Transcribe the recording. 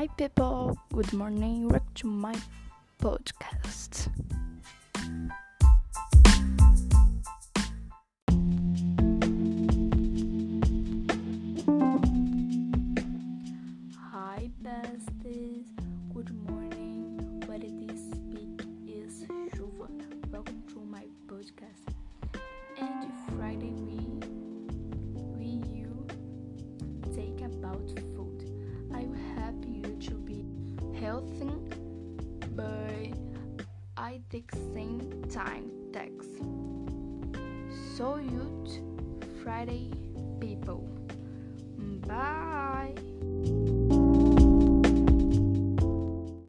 Hi, people. Good morning. Welcome to my podcast. Hi, besties. Good morning. What this speak is Chuva. Welcome to my podcast. And Friday we we you take about healthy, but I take same time tax. So you Friday people. Bye.